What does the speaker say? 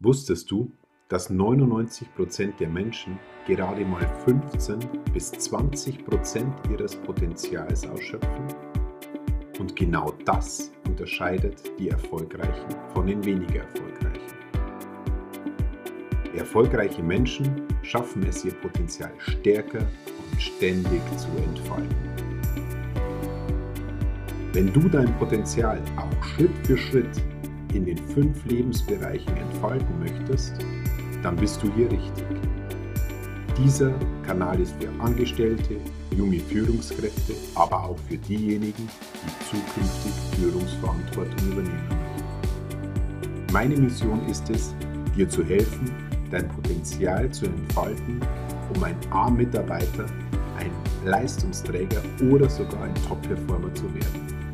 Wusstest du, dass 99% der Menschen gerade mal 15 bis 20% ihres Potenzials ausschöpfen? Und genau das unterscheidet die Erfolgreichen von den weniger Erfolgreichen. Erfolgreiche Menschen schaffen es, ihr Potenzial stärker und ständig zu entfalten. Wenn du dein Potenzial auch Schritt für Schritt in den fünf Lebensbereichen entfalten möchtest, dann bist du hier richtig. Dieser Kanal ist für Angestellte, junge Führungskräfte, aber auch für diejenigen, die zukünftig Führungsverantwortung übernehmen möchten. Meine Mission ist es, dir zu helfen, dein Potenzial zu entfalten, um ein A-Mitarbeiter, ein Leistungsträger oder sogar ein Top-Performer zu werden.